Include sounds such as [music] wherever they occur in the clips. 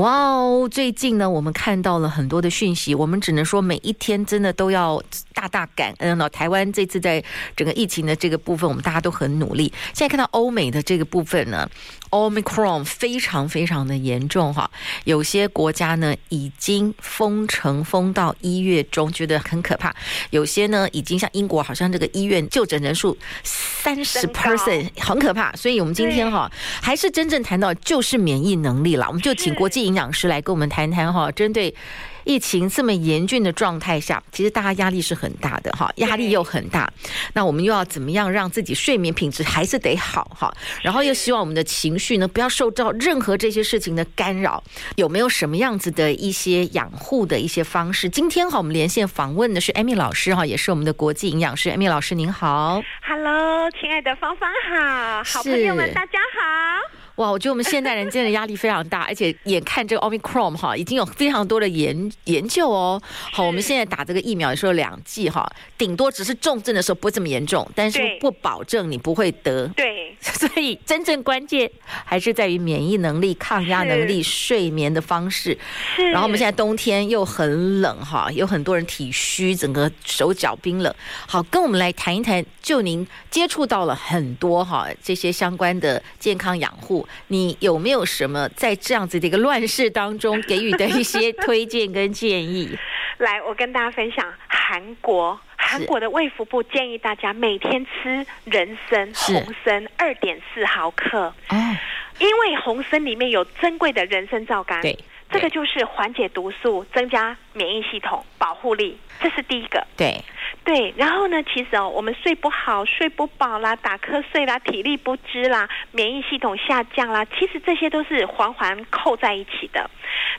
哇哦！最近呢，我们看到了很多的讯息，我们只能说每一天真的都要大大感恩了。台湾这次在整个疫情的这个部分，我们大家都很努力。现在看到欧美的这个部分呢，Omicron 非常非常的严重哈，有些国家呢已经封城封到一月中，觉得很可怕。有些呢已经像英国，好像这个医院就诊人数三十 percent，很可怕。所以我们今天哈，还是真正谈到就是免疫能力了，我们就请国际。营养师来跟我们谈谈哈，针对疫情这么严峻的状态下，其实大家压力是很大的哈，压力又很大。那我们又要怎么样让自己睡眠品质还是得好哈？然后又希望我们的情绪呢不要受到任何这些事情的干扰。有没有什么样子的一些养护的一些方式？今天哈，我们连线访问的是 Amy 老师哈，也是我们的国际营养师。Amy 老师您好，Hello，亲爱的芳芳好，好朋友们大家好。哇，我觉得我们现代人真的压力非常大，而且眼看这个 Omicron 哈，已经有非常多的研研究哦。好，我们现在打这个疫苗也说两剂哈，顶多只是重症的时候不会这么严重，但是不保证你不会得。对，[laughs] 所以真正关键还是在于免疫能力、抗压能力、睡眠的方式。是。然后我们现在冬天又很冷哈，有很多人体虚，整个手脚冰冷。好，跟我们来谈一谈，就您接触到了很多哈这些相关的健康养护。你有没有什么在这样子的一个乱世当中给予的一些推荐跟建议？[laughs] 来，我跟大家分享，韩国韩国的卫福部建议大家每天吃人参红参二点四毫克。哦，因为红参里面有珍贵的人参皂苷，对，这个就是缓解毒素、增加免疫系统保护力，这是第一个，对。对，然后呢，其实哦，我们睡不好、睡不饱啦、打瞌睡啦、体力不支啦、免疫系统下降啦，其实这些都是环环扣在一起的。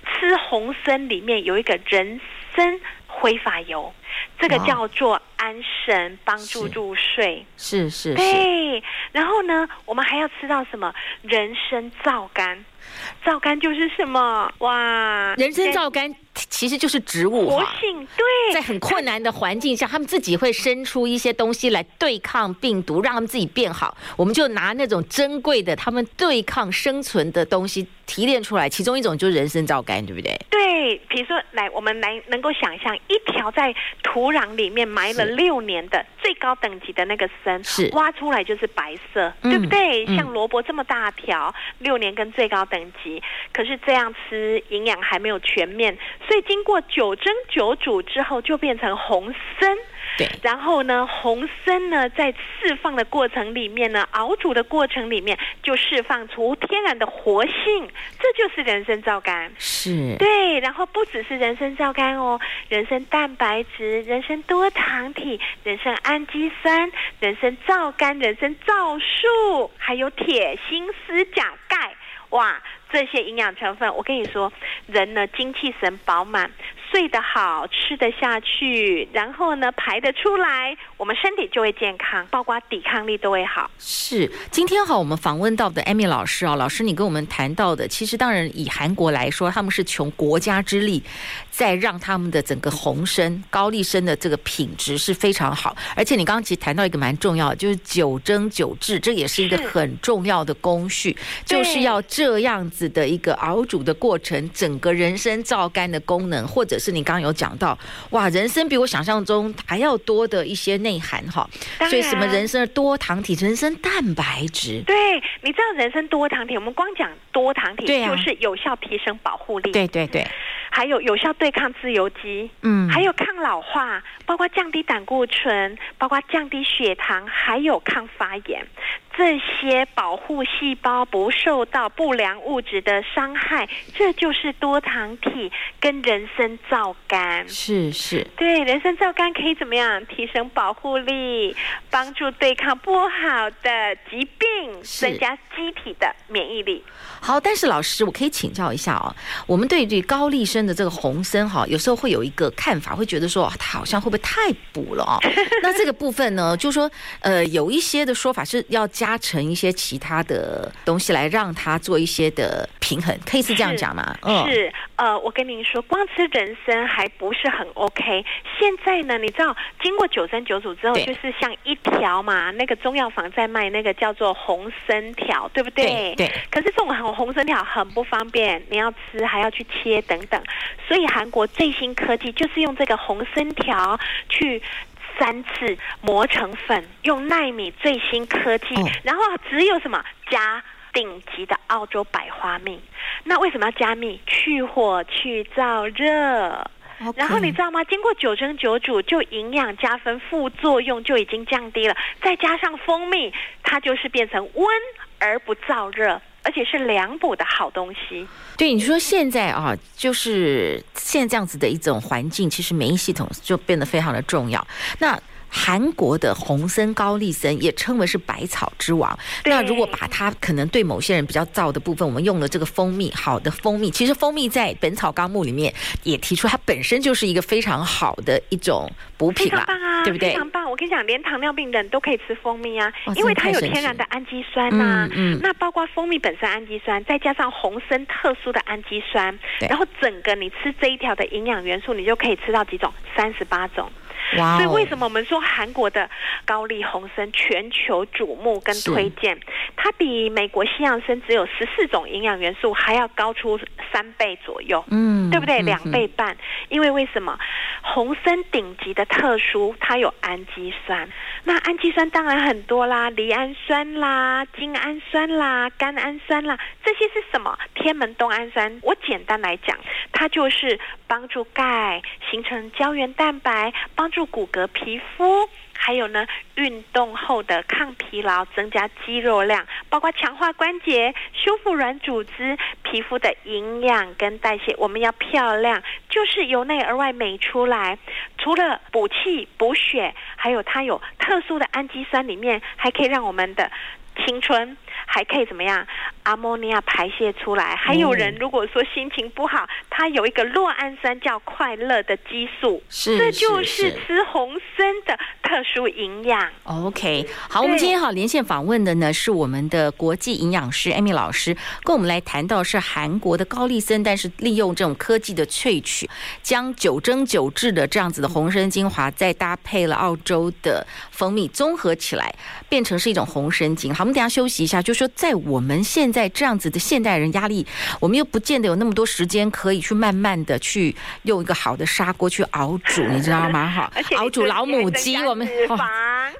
吃红参里面有一个人参挥发油，这个叫做安神，帮助入睡。是是，是。对，然后呢，我们还要吃到什么？人参皂苷。[laughs] 皂苷就是什么？哇，人参皂苷其实就是植物活性。对，在很困难的环境下，他们自己会生出一些东西来对抗病毒，让他们自己变好。我们就拿那种珍贵的他们对抗生存的东西提炼出来，其中一种就是人参皂苷，对不对？对，比如说，来，我们来能够想象一条在土壤里面埋了六年的最高等级的那个参，是挖出来就是白色，对不对？嗯、像萝卜这么大条，六年跟最高等级，可是这样吃营养还没有全面，所以经过九蒸九煮之后就变成红参。对，然后呢，红参呢在释放的过程里面呢，熬煮的过程里面就释放出天然的活性，这就是人参皂苷。是，对，然后不只是人参皂苷哦，人参蛋白质、人参多糖体、人参氨基酸、人参皂苷、人参皂素，还有铁、锌、丝、钾、钙，哇，这些营养成分，我跟你说，人呢精气神饱满。睡得好，吃得下去，然后呢排得出来，我们身体就会健康，包括抵抗力都会好。是，今天哈我们访问到的 Amy 老师啊，老师你跟我们谈到的，其实当然以韩国来说，他们是穷国家之力，在让他们的整个红参、高丽参的这个品质是非常好。而且你刚刚其实谈到一个蛮重要的，就是九蒸九制，这也是一个很重要的工序，就是要这样子的一个熬煮的过程，整个人参皂苷的功能或者。是你刚刚有讲到，哇，人参比我想象中还要多的一些内涵哈，所以什么人参的多糖体、人参蛋白质，对，你知道人参多糖体，我们光讲多糖体就是有效提升保护力，对对对，还有有效对抗自由基，嗯，还有抗老化，包括降低胆固醇，包括降低血糖，还有抗发炎。这些保护细胞不受到不良物质的伤害，这就是多糖体跟人参皂苷。是是，对，人参皂苷可以怎么样？提升保护力，帮助对抗不好的疾病，增加机体的免疫力。好，但是老师，我可以请教一下哦，我们对这高丽参的这个红参哈，有时候会有一个看法，会觉得说它好像会不会太补了哦？[laughs] 那这个部分呢，就是说呃，有一些的说法是要加成一些其他的东西来让它做一些的平衡，可以是这样讲吗？嗯，是呃，我跟您说，光吃人参还不是很 OK。现在呢，你知道经过九蒸九煮之后，就是像一条嘛，那个中药房在卖那个叫做红参条，对不对？对。对可是这种很。红参条很不方便，你要吃还要去切等等，所以韩国最新科技就是用这个红参条去三次磨成粉，用奈米最新科技，哦、然后只有什么加顶级的澳洲百花蜜。那为什么要加蜜？去火去燥热。然后你知道吗？经过九蒸九煮，就营养加分，副作用就已经降低了。再加上蜂蜜，它就是变成温而不燥热。而且是凉补的好东西。对，你说现在啊，就是现在这样子的一种环境，其实免疫系统就变得非常的重要。那韩国的红参高丽参也称为是百草之王。那如果把它可能对某些人比较燥的部分，我们用了这个蜂蜜，好的蜂蜜，其实蜂蜜在《本草纲目》里面也提出，它本身就是一个非常好的一种补品啦，啊、对不对？非常棒！我跟你讲，连糖尿病人都可以吃蜂蜜啊，因为它有天然的氨基酸呐、啊。嗯，嗯那包括蜂蜜本身氨基酸，再加上红参特殊的氨基酸，然后整个你吃这一条的营养元素，你就可以吃到几种？三十八种。Wow 所以为什么我们说韩国的高丽红参全球瞩目跟推荐？它比美国西洋参只有十四种营养元素还要高出三倍左右，嗯，对不对？两倍半。嗯、因为为什么红参顶级的特殊，它有氨基酸。那氨基酸当然很多啦，离氨酸啦、精氨酸啦、甘氨酸啦，这些是什么？天门冬氨酸。我简单来讲，它就是帮助钙形成胶原蛋白，帮助骨骼、皮肤，还有呢，运动后的抗疲劳、增加肌肉量，包括强化关节、修复软组织、皮肤的营养跟代谢。我们要漂亮，就是由内而外美出来。除了补气补血，还有它有特殊的氨基酸，里面还可以让我们的青春。还可以怎么样？阿莫尼亚排泄出来。还有人如果说心情不好，他有一个酪氨酸叫快乐的激素，是这就是吃红参的特殊营养。OK，好，我们今天好连线访问的呢是我们的国际营养师 Amy 老师，跟我们来谈到是韩国的高丽参，但是利用这种科技的萃取，将九蒸九制的这样子的红参精华，再搭配了澳洲的蜂蜜，综合起来变成是一种红参精。好，我们等下休息一下就。就说在我们现在这样子的现代人压力，我们又不见得有那么多时间可以去慢慢的去用一个好的砂锅去熬煮，你知道吗？哈，熬煮老母鸡，我们哦，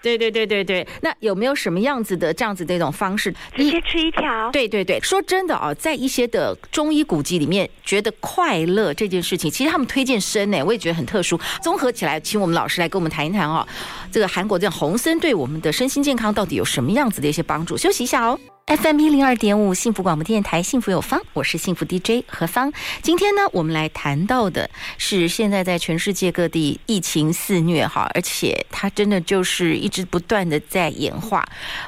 对对对对对。那有没有什么样子的这样子的一种方式？直接吃一条？对对对。说真的啊，在一些的中医古籍里面，觉得快乐这件事情，其实他们推荐参呢，我也觉得很特殊。综合起来，请我们老师来跟我们谈一谈哦，这个韩国这样红参对我们的身心健康到底有什么样子的一些帮助？休息一下哦。FM 一零二点五幸福广播电台，幸福有方，我是幸福 DJ 何芳。今天呢，我们来谈到的是现在在全世界各地疫情肆虐哈，而且它真的就是一直不断的在演化，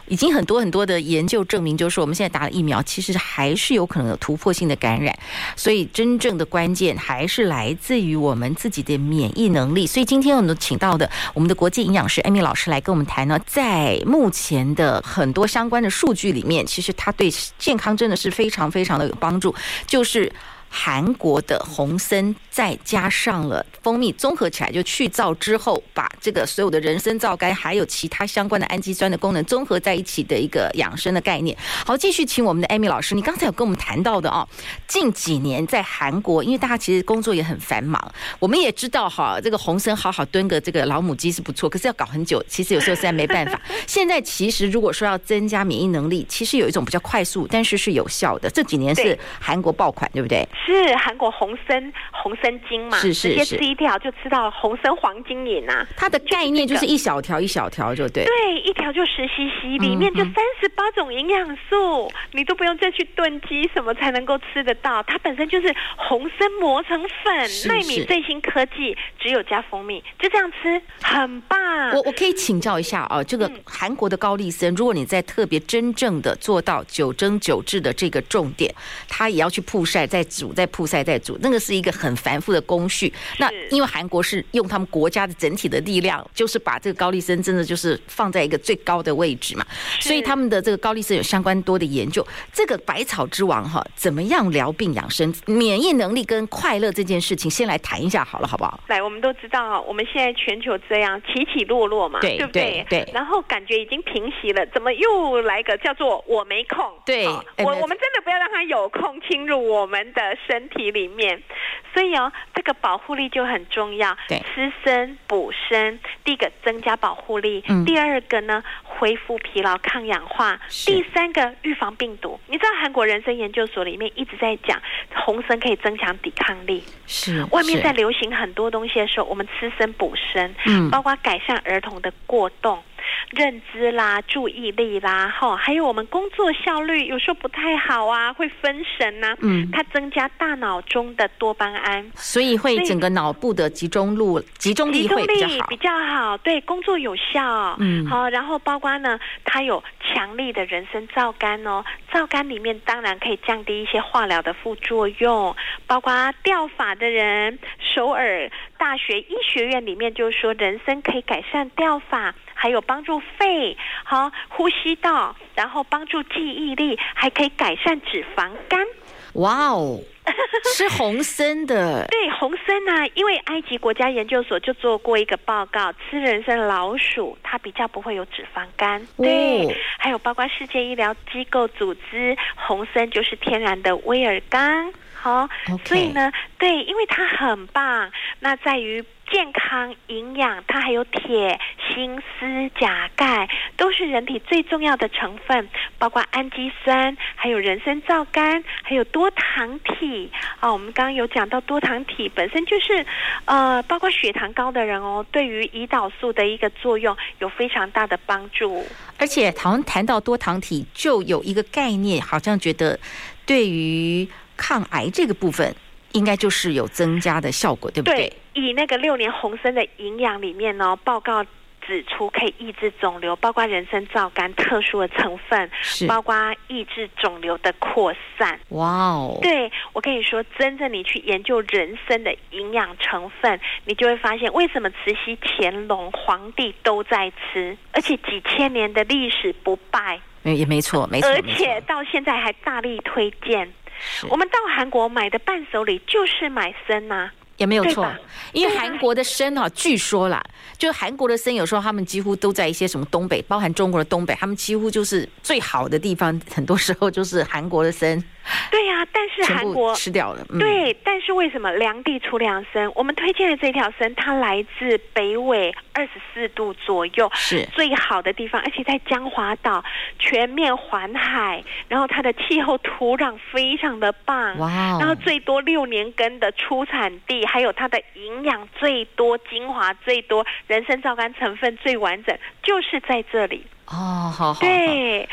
已经很多很多的研究证明，就是我们现在打了疫苗，其实还是有可能有突破性的感染。所以真正的关键还是来自于我们自己的免疫能力。所以今天我们请到的我们的国际营养师 Amy 老师来跟我们谈呢，在目前的很多相关的数据里面。其实它对健康真的是非常非常的有帮助，就是。韩国的红参再加上了蜂蜜，综合起来就去燥之后，把这个所有的人参皂苷还有其他相关的氨基酸的功能综合在一起的一个养生的概念。好，继续请我们的 Amy 老师，你刚才有跟我们谈到的哦，近几年在韩国，因为大家其实工作也很繁忙，我们也知道哈，这个红参好好蹲个这个老母鸡是不错，可是要搞很久，其实有时候实在没办法。[laughs] 现在其实如果说要增加免疫能力，其实有一种比较快速，但是是有效的。这几年是韩国爆款，对不对？是韩国红参红参精嘛，是是是，直接吃一条就吃到红参黄金饮啊。它的概念就是一小条一小条就对，对，一条就十 CC，里面就三十八种营养素，嗯、你都不用再去炖鸡什么才能够吃得到。它本身就是红参磨成粉，纳米最新科技，只有加蜂蜜，就这样吃，很棒。我我可以请教一下啊，这个韩国的高丽参，如果你在特别真正的做到九蒸九制的这个重点，它也要去曝晒、再煮、再曝晒、再煮，那个是一个很繁复的工序。那因为韩国是用他们国家的整体的力量，就是把这个高丽参真的就是放在一个最高的位置嘛，所以他们的这个高丽参有相关多的研究。这个百草之王哈，怎么样疗病养生、免疫能力跟快乐这件事情，先来谈一下好了，好不好？来，我们都知道，我们现在全球这样起起落落嘛，对，对不对？对。然后感觉已经平息了，怎么又来个叫做我没空？对，哦、我我们真的不要让他有空侵入我们的身体里面。所以哦，这个保护力就很重要。对，吃参补参，第一个增加保护力，嗯、第二个呢恢复疲劳、抗氧化，第三个预防病毒。你知道韩国人参研究所里面一直在讲红参可以增强抵抗力。是，外面在流行很多东西的时候，我们吃参补参，嗯，包括改善儿童的过动。认知啦，注意力啦，哈，还有我们工作效率有时候不太好啊，会分神呐、啊。嗯，它增加大脑中的多巴胺，所以会整个脑部的集中度、集中力会比较好，比较好，对，工作有效。嗯，好，然后包括呢，它有强力的人参皂苷哦，皂苷里面当然可以降低一些化疗的副作用，包括掉发的人，首尔大学医学院里面就说人参可以改善掉发。还有帮助肺，好呼吸道，然后帮助记忆力，还可以改善脂肪肝。哇哦，[laughs] 是红参的，对红参呢、啊，因为埃及国家研究所就做过一个报告，吃人参老鼠它比较不会有脂肪肝。对，哦、还有包括世界医疗机构组织，红参就是天然的威尔刚。好.所以呢，对，因为它很棒，那在于。健康营养，它还有铁、锌、丝、钾、钙，都是人体最重要的成分，包括氨基酸，还有人参皂苷，还有多糖体。啊，我们刚刚有讲到多糖体本身就是，呃，包括血糖高的人哦，对于胰岛素的一个作用有非常大的帮助。而且，好像谈到多糖体，就有一个概念，好像觉得对于抗癌这个部分。应该就是有增加的效果，对不对？对，以那个六年红参的营养里面呢，报告指出可以抑制肿瘤，包括人参皂苷特殊的成分，是包括抑制肿瘤的扩散。哇哦！对，我跟你说，真正你去研究人参的营养成分，你就会发现为什么慈禧、乾隆皇帝都在吃，而且几千年的历史不败。也没错，没错，而且到现在还大力推荐。是。我们到韩国买的伴手礼就是买参呐、啊，也没有错，因为韩国的参啊，据说啦，就韩国的参有时候他们几乎都在一些什么东北，包含中国的东北，他们几乎就是最好的地方，很多时候就是韩国的参。[laughs] 对呀、啊，但是韩国吃掉了。嗯、对，但是为什么良地出良参？我们推荐的这条参，它来自北纬二十四度左右，是最好的地方，而且在江华岛全面环海，然后它的气候土壤非常的棒，哇！然后最多六年根的出产地，还有它的营养最多、精华最多、人参皂苷成分最完整，就是在这里。哦，好好，对，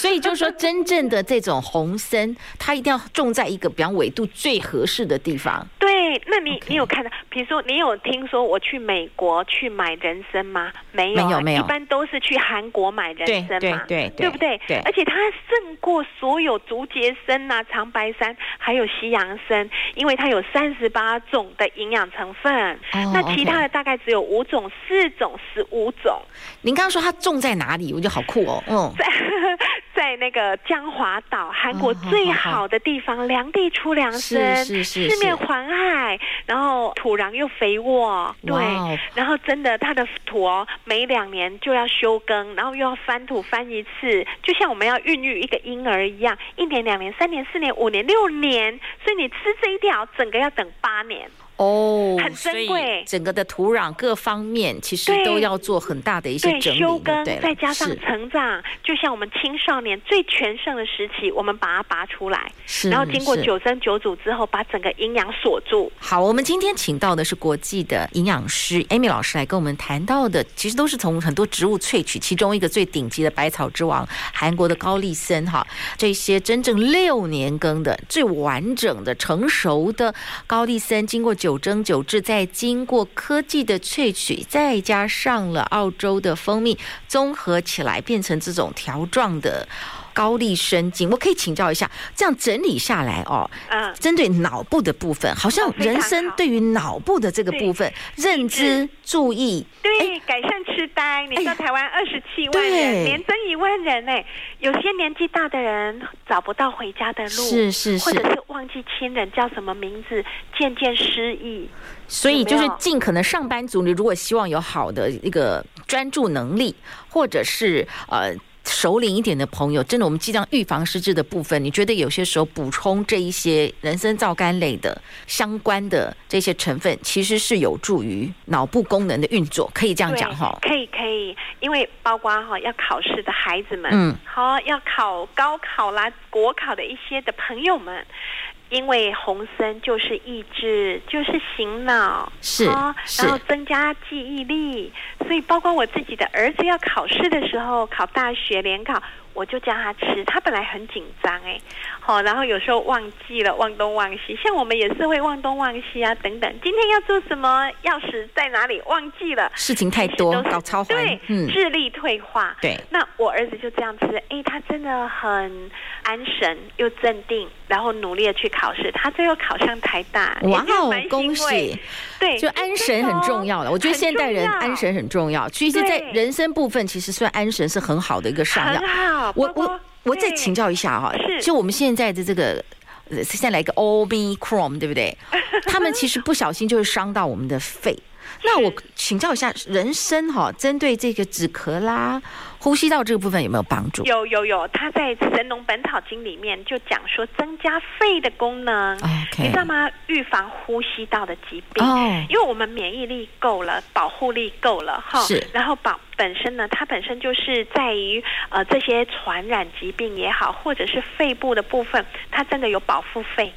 所以就是说，真正的这种红参，它一定要种在一个比方纬度最合适的地方。对，那你你有看到，比如说你有听说我去美国去买人参吗？没有，没有，没有，一般都是去韩国买人参嘛，对对对，对不对？对，而且它胜过所有竹节参呐、长白山，还有西洋参，因为它有三十八种的营养成分，oh, 那其他的大概只有五种、四种、十五种。您刚刚说它种在哪？哪里？我觉得好酷哦！[laughs] 嗯，在 [laughs] 在那个江华岛，韩国最好的地方，良地出良参，是是是，四面环海，然后土壤又肥沃，对，然后真的它的土哦，每两年就要休耕，然后又要翻土翻一次，就像我们要孕育一个婴儿一样，一年、两年、三年、四年、五年、六年，所以你吃这一条，整个要等八年。哦，很珍贵。整个的土壤各方面其实都要做很大的一些整理，修根，再加上成长，就像我们青少年最全盛的时期，我们把它拔出来，是然后经过九蒸九煮之后，把整个营养锁住。好，我们今天请到的是国际的营养师 Amy 老师来跟我们谈到的，其实都是从很多植物萃取，其中一个最顶级的百草之王韩国的高丽参哈，这些真正六年耕的最完整的成熟的高丽参，经过九九蒸九制，再经过科技的萃取，再加上了澳洲的蜂蜜，综合起来变成这种条状的。高丽参精，我可以请教一下，这样整理下来哦，嗯，针对脑部的部分，好像人生对于脑部的这个部分认知、注意，对，改善痴呆。你说台湾二十七万人，年增一万人呢，有些年纪大的人找不到回家的路，是是是，或者是忘记亲人叫什么名字，渐渐失忆。所以就是尽可能上班族，你如果希望有好的一个专注能力，或者是呃。熟龄一点的朋友，真的，我们尽量预防失智的部分，你觉得有些时候补充这一些人参皂苷类的相关的这些成分，其实是有助于脑部功能的运作，可以这样讲哈？可以可以，因为包括哈要考试的孩子们，嗯，好要考高考啦、国考的一些的朋友们。因为红参就是抑制，就是醒脑，是，哦、然后增加记忆力，所以包括我自己的儿子要考试的时候，考大学联考。我就叫他吃，他本来很紧张哎，好，然后有时候忘记了，忘东忘西，像我们也是会忘东忘西啊，等等。今天要做什么？钥匙在哪里？忘记了，事情太多，搞超环，对，嗯，智力退化。对，那我儿子就这样吃，哎，他真的很安神又镇定，然后努力的去考试，他最后考上台大，哇哦，恭喜！对，就安神很重要了。我觉得现代人安神很重要。其实，在人参部分，其实算安神是很好的一个上药。我我我再请教一下哈，就我们现在的这个，现在来一个 Omicron，对不对？他们其实不小心就会伤到我们的肺。那我 [laughs] 请教一下，人参哈，针对这个止咳啦。呼吸道这个部分有没有帮助？有有有，他在《神农本草经》里面就讲说增加肺的功能.你知道吗？预防呼吸道的疾病，oh. 因为我们免疫力够了，保护力够了哈。是，然后保本身呢，它本身就是在于呃这些传染疾病也好，或者是肺部的部分，它真的有保护肺。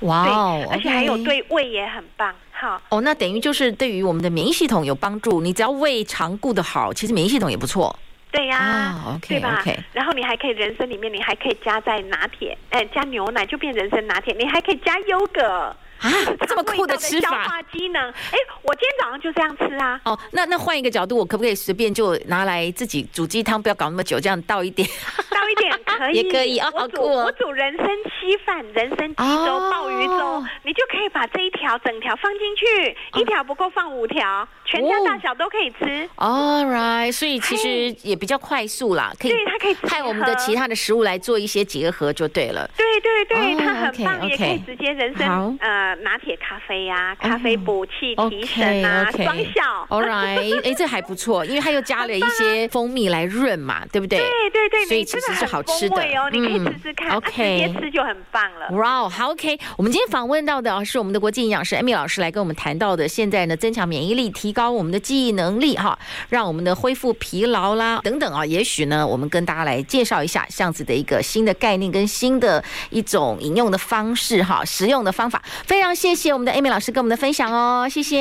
哇哦，而且还有对胃也很棒。好哦，oh, 那等于就是对于我们的免疫系统有帮助。你只要胃肠顾得好，其实免疫系统也不错。对呀、啊，oh, 对吧？Okay. 然后你还可以人参里面，你还可以加在拿铁，哎，加牛奶就变人参拿铁，你还可以加优格。啊，这么酷的吃法！消化机能，哎，我今天早上就这样吃啊。哦，那那换一个角度，我可不可以随便就拿来自己煮鸡汤？不要搞那么久，这样倒一点，倒一点可以，[laughs] 也可以啊。好酷哦！我煮人参稀饭、人参鸡粥、鲍鱼粥，你就可以把这一条整条放进去，一条不够放五条，全家大小都可以吃。All right，所以其实也比较快速啦，可以，对它可以派我们的其他的食物来做一些结合就对了。对对对，它很棒，也可以直接人参呃。拿铁咖啡呀，咖啡补气提神啊，双效。All right，哎，[laughs] 这还不错，因为它又加了一些蜂蜜来润嘛，[laughs] 对不对？对对对，所以其实是好吃的哦。你可以试试看，OK，直接吃就很棒了。哇，好 OK。我们今天访问到的是我们的国际营养师 Amy 老师来跟我们谈到的，现在呢增强免疫力，提高我们的记忆能力哈，让我们的恢复疲劳啦等等啊。也许呢，我们跟大家来介绍一下这样子的一个新的概念跟新的一种饮用的方式哈，食用的方法。非常谢谢我们的 Amy 老师跟我们的分享哦，谢谢，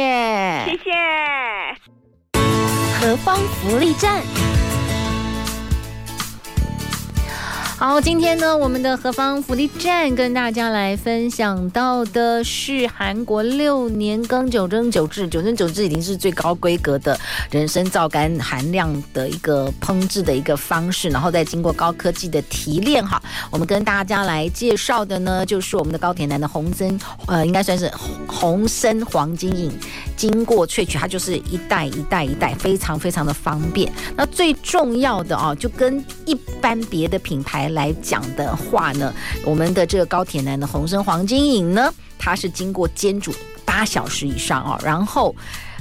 谢谢。何方福利站。好，今天呢，我们的何方福利站跟大家来分享到的是韩国六年耕九蒸九制，九蒸九制已经是最高规格的人参皂苷含量的一个烹制的一个方式，然后再经过高科技的提炼。哈，我们跟大家来介绍的呢，就是我们的高铁男的红参，呃，应该算是红参黄金饮，经过萃取，它就是一袋一袋一袋，非常非常的方便。那最重要的啊，就跟一般别的品牌。来讲的话呢，我们的这个高铁男的红参黄金饮呢，它是经过煎煮八小时以上哦，然后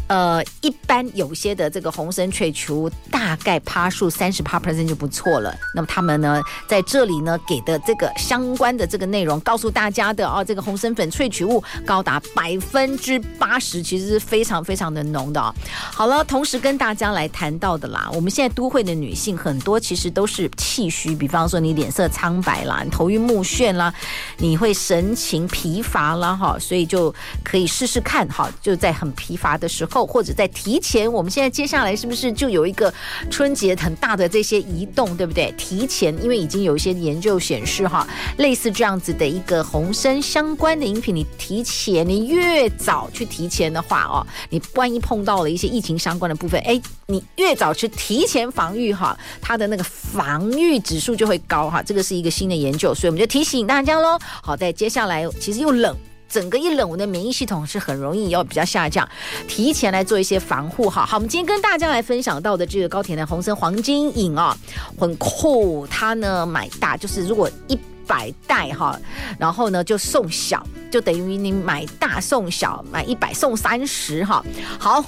呃，一般有些的这个红参萃取物大概趴数三十趴 percent 就不错了。那么他们呢，在这里呢给的这个相关的这个内容，告诉大家的哦，这个红参粉萃取物高达百分之八十，其实是非常非常的浓的哦。好了，同时跟大家来谈到的啦，我们现在都会的女性很多其实都是气虚，比方说你脸色苍白啦，你头晕目眩啦，你会神情疲乏啦哈，所以就可以试试看哈，就在很疲乏的时候，或者在提前，我们现在接下来是不是就有一个春节很大的这些移动，对不对？提前，因为已经有一些研究显示哈，类似这样子的一个红参相关的饮品，你提前，你越早去提前的话哦，你万一碰到了一些疫情相关的部分，哎，你越早去提前防御哈，它的那个防御指数就会高哈。这个是一个新的研究，所以我们就提醒大家喽。好，在接下来其实又冷。整个一冷，我的免疫系统是很容易要比较下降，提前来做一些防护。哈好，我们今天跟大家来分享到的这个高铁的红参黄金饮啊，很酷。它呢买大就是如果一百袋哈，然后呢就送小，就等于你买大送小，买一百送三十哈。好。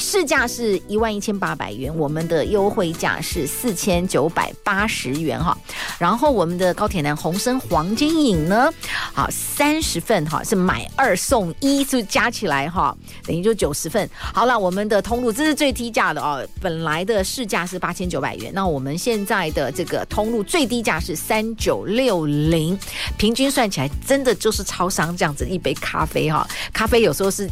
市价是一万一千八百元，我们的优惠价是四千九百八十元哈。然后我们的高铁男红参黄金饮呢，好三十份哈，是买二送一，就加起来哈，等于就九十份。好了，我们的通路这是最低价的哦，本来的市价是八千九百元，那我们现在的这个通路最低价是三九六零，平均算起来真的就是超商这样子一杯咖啡哈，咖啡有时候是。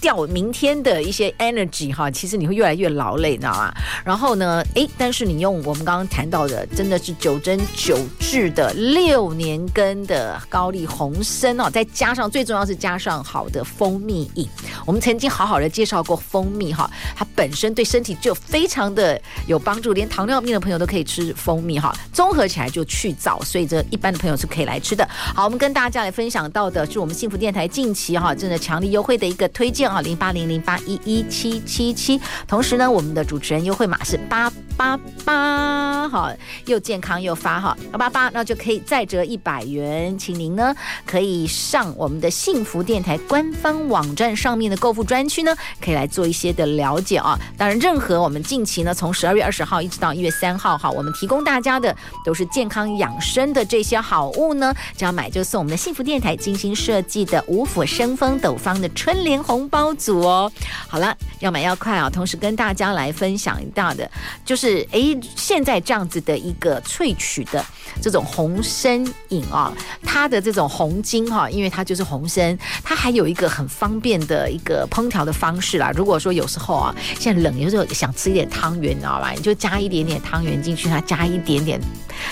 掉明天的一些 energy 哈，其实你会越来越劳累，你知道吗？然后呢，诶，但是你用我们刚刚谈到的，真的是九蒸九制的六年根的高丽红参哦，再加上最重要是加上好的蜂蜜饮。我们曾经好好的介绍过蜂蜜哈，它本身对身体就非常的有帮助，连糖尿病的朋友都可以吃蜂蜜哈，综合起来就去燥，所以这一般的朋友是可以来吃的。好，我们跟大家来分享到的是我们幸福电台近期哈，真的强力优惠的一个推荐。好，零八零零八一一七七七。同时呢，我们的主持人优惠码是八八八，好，又健康又发哈，八八八，那就可以再折一百元。请您呢可以上我们的幸福电台官方网站上面的购物专区呢，可以来做一些的了解啊。当然，任何我们近期呢，从十二月二十号一直到一月三号哈，我们提供大家的都是健康养生的这些好物呢，只要买就送我们的幸福电台精心设计的五府生风斗方的春联红包组哦，好了，要买要快啊！同时跟大家来分享一道的，就是哎，现在这样子的一个萃取的这种红参饮啊，它的这种红精哈，因为它就是红参，它还有一个很方便的一个烹调的方式啦。如果说有时候啊，现在冷，有时候想吃一点汤圆，你知道吧？你就加一点点汤圆进去，它加一点点，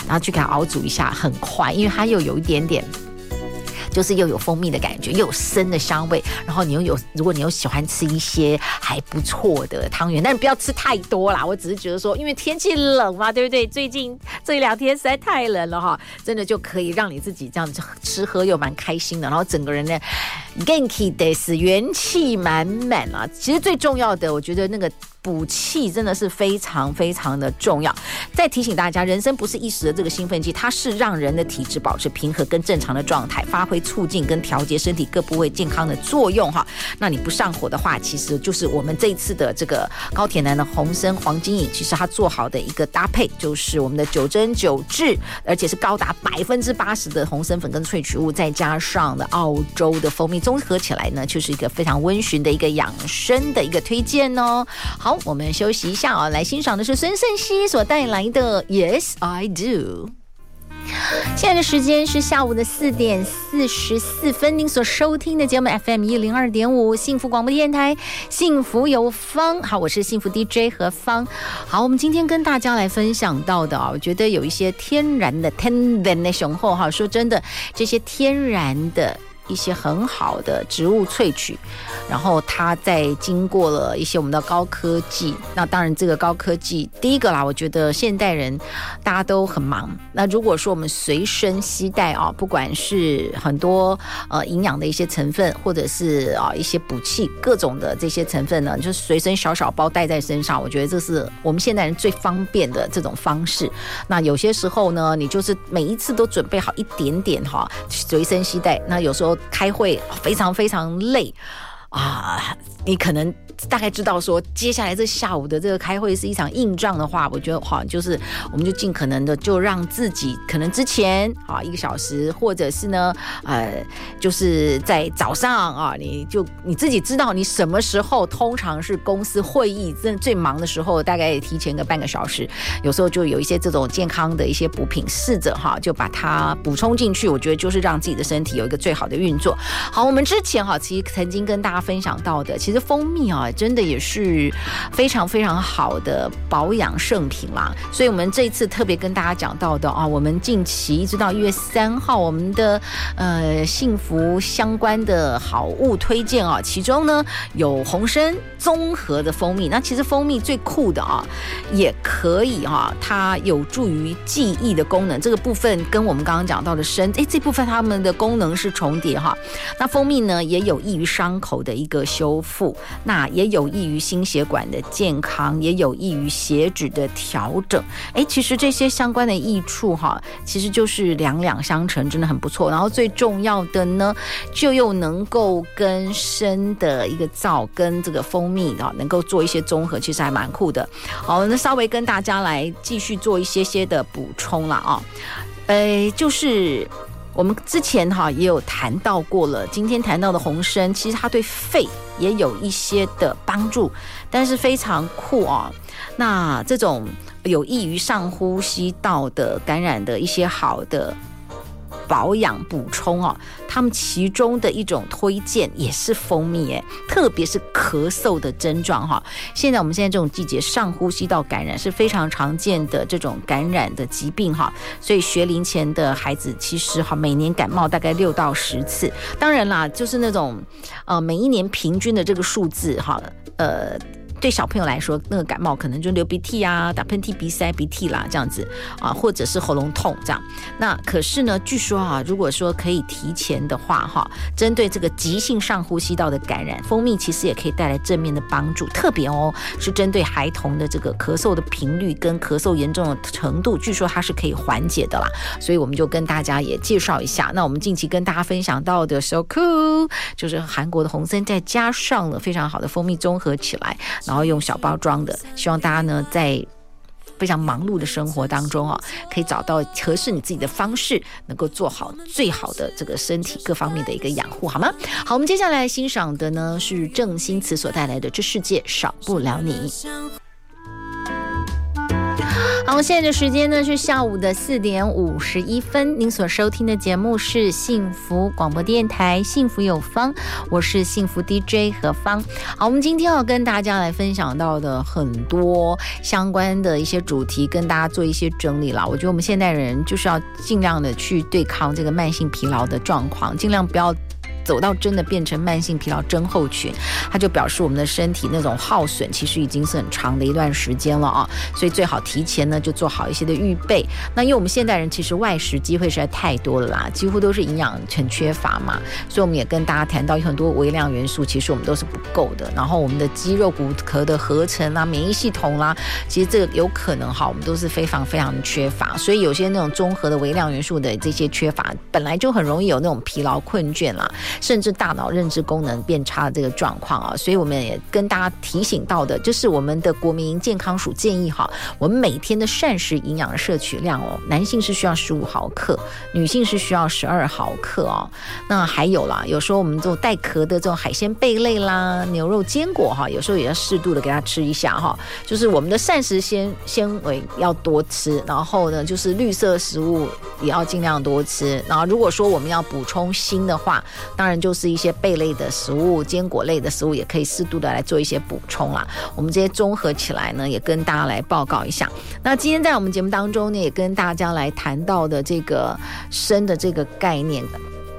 然后去给它熬煮一下，很快，因为它又有一点点。就是又有蜂蜜的感觉，又有生的香味，然后你又有，如果你又喜欢吃一些还不错的汤圆，但是不要吃太多啦。我只是觉得说，因为天气冷嘛，对不对？最近 [laughs] 这两天实在太冷了哈，真的就可以让你自己这样子吃喝又蛮开心的，然后整个人呢，genki des 元气满满啊。其实最重要的，我觉得那个。补气真的是非常非常的重要。再提醒大家，人参不是一时的这个兴奋剂，它是让人的体质保持平和跟正常的状态，发挥促进跟调节身体各部位健康的作用哈。那你不上火的话，其实就是我们这一次的这个高铁男的红参黄金饮，其实它做好的一个搭配，就是我们的九蒸九制，而且是高达百分之八十的红参粉跟萃取物，再加上的澳洲的蜂蜜，综合起来呢，就是一个非常温驯的一个养生的一个推荐哦。好。我们休息一下啊，来欣赏的是孙盛希所带来的《Yes I Do》。现在的时间是下午的四点四十四分，您所收听的节目 FM 一零二点五幸福广播电台，幸福有方。好，我是幸福 DJ 何芳。好，我们今天跟大家来分享到的啊，我觉得有一些天然的天然的雄厚哈。说真的，这些天然的。一些很好的植物萃取，然后它再经过了一些我们的高科技。那当然，这个高科技第一个啦，我觉得现代人大家都很忙。那如果说我们随身携带啊，不管是很多呃营养的一些成分，或者是啊一些补气各种的这些成分呢，就是随身小小包带在身上，我觉得这是我们现代人最方便的这种方式。那有些时候呢，你就是每一次都准备好一点点哈，随身携带。那有时候。开会非常非常累。啊，你可能。大概知道说，接下来这下午的这个开会是一场硬仗的话，我觉得好，就是我们就尽可能的就让自己可能之前啊一个小时，或者是呢呃就是在早上啊，你就你自己知道你什么时候通常是公司会议正最忙的时候，大概也提前个半个小时，有时候就有一些这种健康的一些补品，试着哈就把它补充进去，我觉得就是让自己的身体有一个最好的运作。好，我们之前哈其实曾经跟大家分享到的，其实蜂蜜啊。真的也是非常非常好的保养圣品啦，所以我们这一次特别跟大家讲到的啊，我们近期一直到一月三号，我们的呃幸福相关的好物推荐啊，其中呢有红参综合的蜂蜜。那其实蜂蜜最酷的啊，也可以哈、啊，它有助于记忆的功能，这个部分跟我们刚刚讲到的参，哎，这部分它们的功能是重叠哈。那蜂蜜呢，也有益于伤口的一个修复，那也有益于心血管的健康，也有益于血脂的调整。哎，其实这些相关的益处哈，其实就是两两相乘，真的很不错。然后最重要的呢，就又能够跟参的一个皂跟这个蜂蜜啊，能够做一些综合，其实还蛮酷的。好，那稍微跟大家来继续做一些些的补充了啊，呃，就是。我们之前哈也有谈到过了，今天谈到的红参，其实它对肺也有一些的帮助，但是非常酷啊。那这种有益于上呼吸道的感染的一些好的。保养补充哦，他们其中的一种推荐也是蜂蜜诶，特别是咳嗽的症状哈。现在我们现在这种季节，上呼吸道感染是非常常见的这种感染的疾病哈。所以学龄前的孩子其实哈，每年感冒大概六到十次。当然啦，就是那种呃，每一年平均的这个数字哈，呃。对小朋友来说，那个感冒可能就流鼻涕啊、打喷嚏、鼻塞、鼻涕啦这样子啊，或者是喉咙痛这样。那可是呢，据说啊，如果说可以提前的话，哈，针对这个急性上呼吸道的感染，蜂蜜其实也可以带来正面的帮助。特别哦，是针对孩童的这个咳嗽的频率跟咳嗽严重的程度，据说它是可以缓解的啦。所以我们就跟大家也介绍一下。那我们近期跟大家分享到的 So Cool，就是韩国的红参，再加上了非常好的蜂蜜综合起来。然后用小包装的，希望大家呢在非常忙碌的生活当中啊，可以找到合适你自己的方式，能够做好最好的这个身体各方面的一个养护，好吗？好，我们接下来欣赏的呢是郑欣慈所带来的《这世界少不了你》。好，现在的时间呢是下午的四点五十一分。您所收听的节目是幸福广播电台《幸福有方》，我是幸福 DJ 何芳。好，我们今天要跟大家来分享到的很多相关的一些主题，跟大家做一些整理了。我觉得我们现代人就是要尽量的去对抗这个慢性疲劳的状况，尽量不要。走到真的变成慢性疲劳症候群，它就表示我们的身体那种耗损其实已经是很长的一段时间了啊，所以最好提前呢就做好一些的预备。那因为我们现代人其实外食机会实在太多了啦，几乎都是营养很缺乏嘛，所以我们也跟大家谈到有很多微量元素，其实我们都是不够的。然后我们的肌肉骨骼的合成啦、免疫系统啦，其实这个有可能哈，我们都是非常非常缺乏。所以有些那种综合的微量元素的这些缺乏，本来就很容易有那种疲劳困倦啦。甚至大脑认知功能变差的这个状况啊，所以我们也跟大家提醒到的，就是我们的国民健康署建议哈，我们每天的膳食营养摄取量哦，男性是需要十五毫克，女性是需要十二毫克哦。那还有啦，有时候我们这种带壳的这种海鲜贝类啦、牛肉坚果哈，有时候也要适度的给它吃一下哈。就是我们的膳食纤纤维要多吃，然后呢，就是绿色食物也要尽量多吃。然后如果说我们要补充锌的话，当然就是一些贝类的食物、坚果类的食物，也可以适度的来做一些补充啦。我们这些综合起来呢，也跟大家来报告一下。那今天在我们节目当中呢，也跟大家来谈到的这个生的这个概念。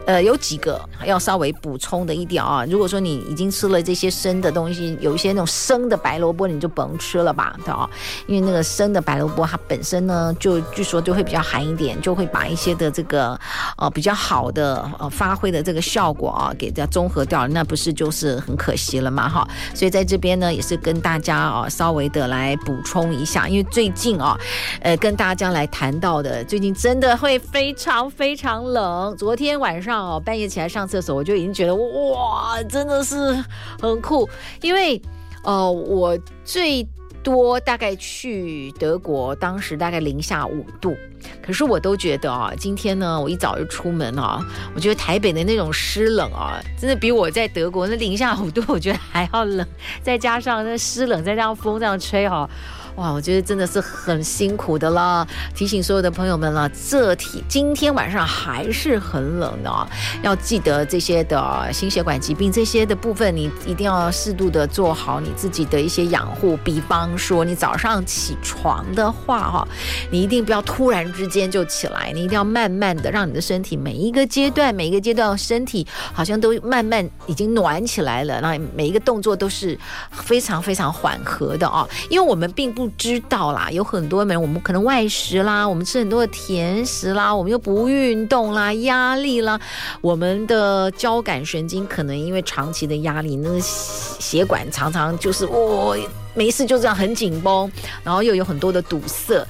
呃，有几个要稍微补充的一点啊。如果说你已经吃了这些生的东西，有一些那种生的白萝卜，你就甭吃了吧，对啊。因为那个生的白萝卜，它本身呢，就据说就会比较寒一点，就会把一些的这个呃比较好的呃发挥的这个效果啊，给它综合掉了，那不是就是很可惜了吗？哈。所以在这边呢，也是跟大家啊稍微的来补充一下，因为最近啊，呃，跟大家来谈到的，最近真的会非常非常冷。昨天晚上。哦，半夜起来上厕所，我就已经觉得哇，真的是很酷。因为呃，我最多大概去德国，当时大概零下五度，可是我都觉得啊，今天呢，我一早就出门啊，我觉得台北的那种湿冷啊，真的比我在德国那零下五度，我觉得还要冷，再加上那湿冷，再加上风这样吹哈。哇，我觉得真的是很辛苦的了。提醒所有的朋友们了，这天今天晚上还是很冷的，要记得这些的心血管疾病这些的部分，你一定要适度的做好你自己的一些养护。比方说，你早上起床的话哈，你一定不要突然之间就起来，你一定要慢慢的让你的身体每一个阶段每一个阶段身体好像都慢慢已经暖起来了，那每一个动作都是非常非常缓和的哦，因为我们并不。不知道啦，有很多人，我们可能外食啦，我们吃很多的甜食啦，我们又不运动啦，压力啦，我们的交感神经可能因为长期的压力，那个血管常常就是我，没事就这样很紧绷，然后又有很多的堵塞，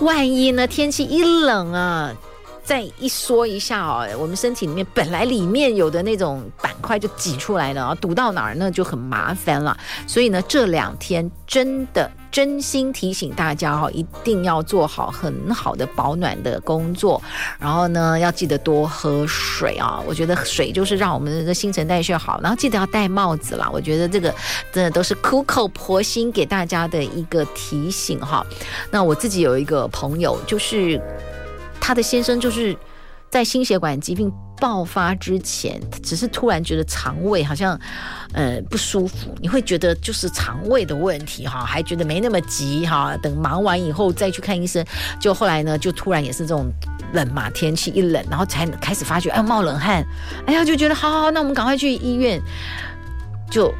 万一呢天气一冷啊。再一缩一下哦，我们身体里面本来里面有的那种板块就挤出来了啊，堵到哪儿呢就很麻烦了。所以呢，这两天真的真心提醒大家哦，一定要做好很好的保暖的工作，然后呢，要记得多喝水啊。我觉得水就是让我们的新陈代谢好，然后记得要戴帽子啦。我觉得这个真的都是苦口婆心给大家的一个提醒哈。那我自己有一个朋友就是。他的先生就是在心血管疾病爆发之前，只是突然觉得肠胃好像呃不舒服，你会觉得就是肠胃的问题哈，还觉得没那么急哈，等忙完以后再去看医生。就后来呢，就突然也是这种冷嘛，天气一冷，然后才开始发觉哎冒冷汗，哎呀就觉得好好好，那我们赶快去医院就。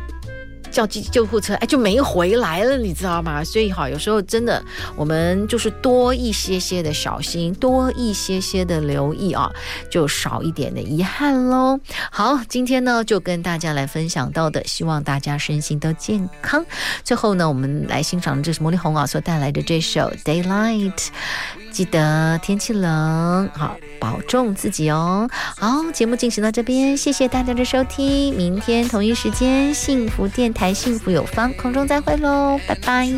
叫救救护车，哎，就没回来了，你知道吗？所以哈，有时候真的，我们就是多一些些的小心，多一些些的留意啊，就少一点的遗憾喽。好，今天呢，就跟大家来分享到的，希望大家身心都健康。最后呢，我们来欣赏这是魔力红啊所带来的这首《Daylight》。记得天气冷，好，保重自己哦。好，节目进行到这边，谢谢大家的收听。明天同一时间，幸福电台，幸福有方，空中再会喽，拜拜。